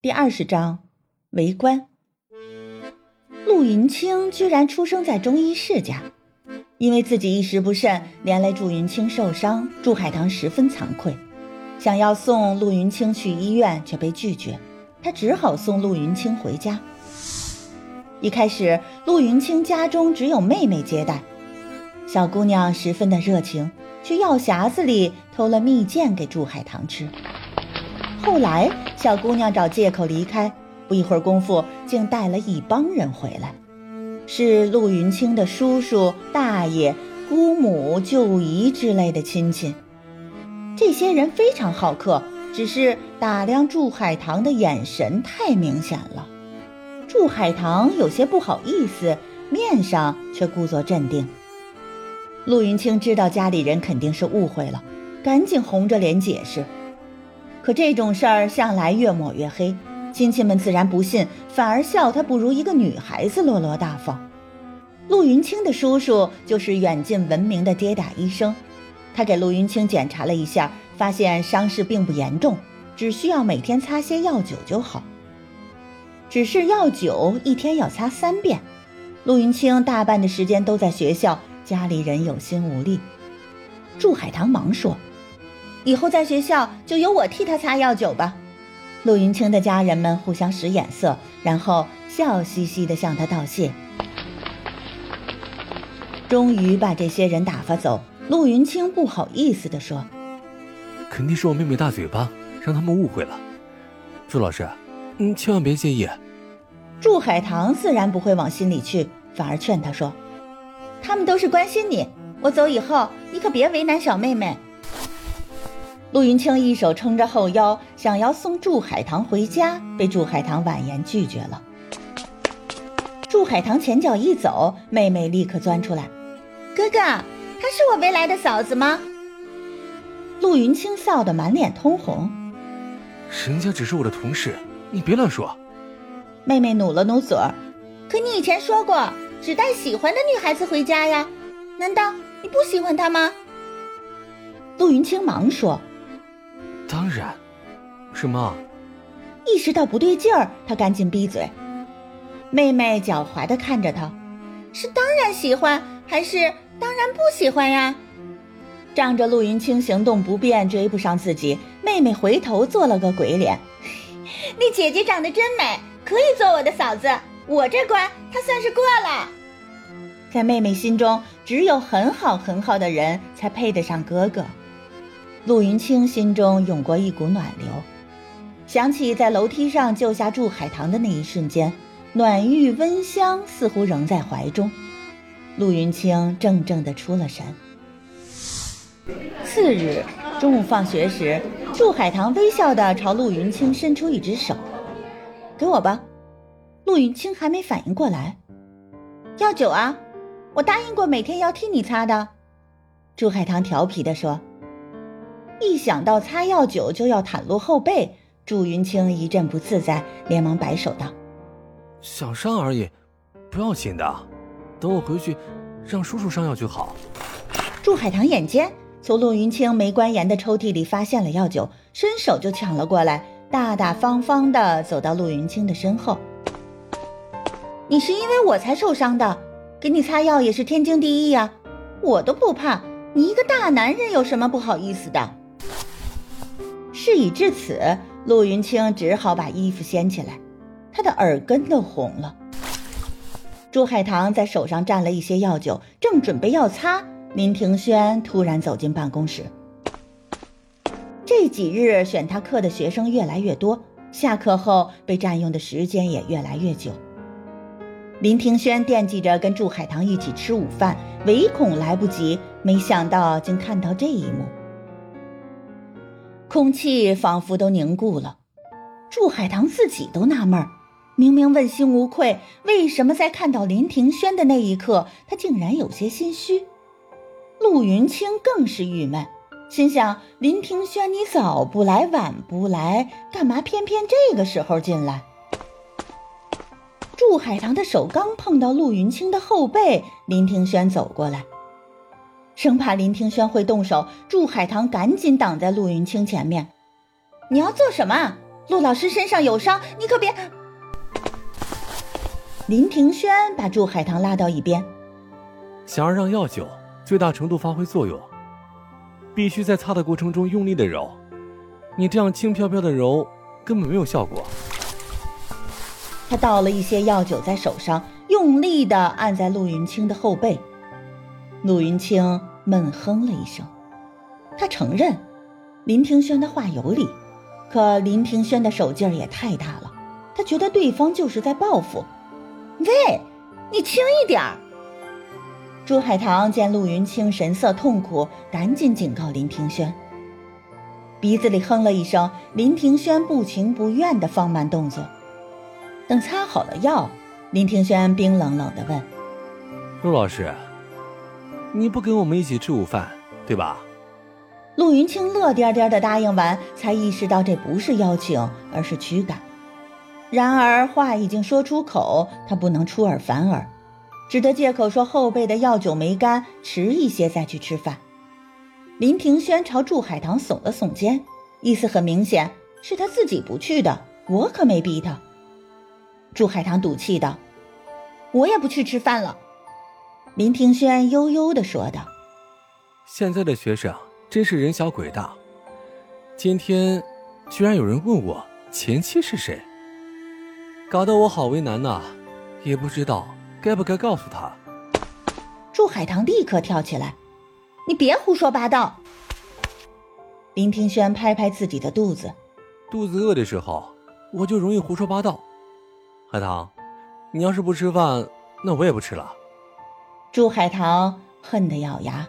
第二十章，围观。陆云清居然出生在中医世家，因为自己一时不慎，连累祝云清受伤，祝海棠十分惭愧，想要送陆云清去医院，却被拒绝，他只好送陆云清回家。一开始，陆云清家中只有妹妹接待，小姑娘十分的热情，去药匣子里偷了蜜饯给祝海棠吃。后来，小姑娘找借口离开，不一会儿功夫，竟带了一帮人回来，是陆云清的叔叔、大爷、姑母、舅姨之类的亲戚。这些人非常好客，只是打量祝海棠的眼神太明显了。祝海棠有些不好意思，面上却故作镇定。陆云清知道家里人肯定是误会了，赶紧红着脸解释。可这种事儿向来越抹越黑，亲戚们自然不信，反而笑他不如一个女孩子落落大方。陆云清的叔叔就是远近闻名的跌打医生，他给陆云清检查了一下，发现伤势并不严重，只需要每天擦些药酒就好。只是药酒一天要擦三遍，陆云清大半的时间都在学校，家里人有心无力。祝海棠忙说。以后在学校就由我替他擦药酒吧。陆云清的家人们互相使眼色，然后笑嘻嘻地向他道谢。终于把这些人打发走，陆云清不好意思地说：“肯定是我妹妹大嘴巴，让他们误会了。朱老师，你千万别介意。”祝海棠自然不会往心里去，反而劝他说：“他们都是关心你，我走以后你可别为难小妹妹。”陆云清一手撑着后腰，想要送祝海棠回家，被祝海棠婉言拒绝了。祝海棠前脚一走，妹妹立刻钻出来：“哥哥，她是我未来的嫂子吗？”陆云清笑得满脸通红：“人家只是我的同事，你别乱说。”妹妹努了努嘴儿：“可你以前说过，只带喜欢的女孩子回家呀，难道你不喜欢她吗？”陆云清忙说。当然，什么？意识到不对劲儿，他赶紧闭嘴。妹妹狡猾的看着他，是当然喜欢，还是当然不喜欢呀？仗着陆云清行动不便，追不上自己，妹妹回头做了个鬼脸。你姐姐长得真美，可以做我的嫂子，我这关她算是过了。在妹妹心中，只有很好很好的人才配得上哥哥。陆云清心中涌过一股暖流，想起在楼梯上救下祝海棠的那一瞬间，暖玉温香似乎仍在怀中。陆云清怔怔地出了神。次日中午放学时，祝海棠微笑地朝陆云清伸出一只手：“给我吧。”陆云清还没反应过来，“药酒啊，我答应过每天要替你擦的。”祝海棠调皮地说。一想到擦药酒就要袒露后背，祝云清一阵不自在，连忙摆手道：“小伤而已，不要紧的，等我回去，让叔叔上药就好。”祝海棠眼尖，从陆云清没关严的抽屉里发现了药酒，伸手就抢了过来，大大方方的走到陆云清的身后：“你是因为我才受伤的，给你擦药也是天经地义呀，我都不怕，你一个大男人有什么不好意思的？”事已至此，陆云清只好把衣服掀起来，他的耳根都红了。朱海棠在手上蘸了一些药酒，正准备要擦，林庭轩突然走进办公室。这几日选他课的学生越来越多，下课后被占用的时间也越来越久。林庭轩惦记着跟祝海棠一起吃午饭，唯恐来不及，没想到竟看到这一幕。空气仿佛都凝固了，祝海棠自己都纳闷儿，明明问心无愧，为什么在看到林庭轩的那一刻，他竟然有些心虚？陆云清更是郁闷，心想：林庭轩，你早不来，晚不来，干嘛偏偏这个时候进来？祝海棠的手刚碰到陆云清的后背，林庭轩走过来。生怕林庭轩会动手，祝海棠赶紧挡在陆云清前面。你要做什么？陆老师身上有伤，你可别。林庭轩把祝海棠拉到一边，想要让药酒最大程度发挥作用，必须在擦的过程中用力的揉。你这样轻飘飘的揉，根本没有效果。他倒了一些药酒在手上，用力的按在陆云清的后背。陆云清闷哼了一声，他承认林庭轩的话有理，可林庭轩的手劲儿也太大了，他觉得对方就是在报复。喂，你轻一点儿！朱海棠见陆云清神色痛苦，赶紧警告林庭轩。鼻子里哼了一声，林庭轩不情不愿地放慢动作。等擦好了药，林庭轩冰冷冷地问：“陆老师，你不跟我们一起吃午饭，对吧？”陆云清乐颠颠地答应完，才意识到这不是邀请，而是驱赶。然而话已经说出口，他不能出尔反尔，只得借口说后背的药酒没干，迟一些再去吃饭。林庭轩朝祝海棠耸了耸肩，意思很明显，是他自己不去的，我可没逼他。祝海棠赌气道：“我也不去吃饭了。”林庭轩悠悠的说道：“现在的学生真是人小鬼大，今天居然有人问我前妻是谁。”搞得我好为难呐，也不知道该不该告诉他。祝海棠立刻跳起来：“你别胡说八道！”林庭轩拍拍自己的肚子，肚子饿的时候我就容易胡说八道。海棠，你要是不吃饭，那我也不吃了。朱海棠恨得咬牙。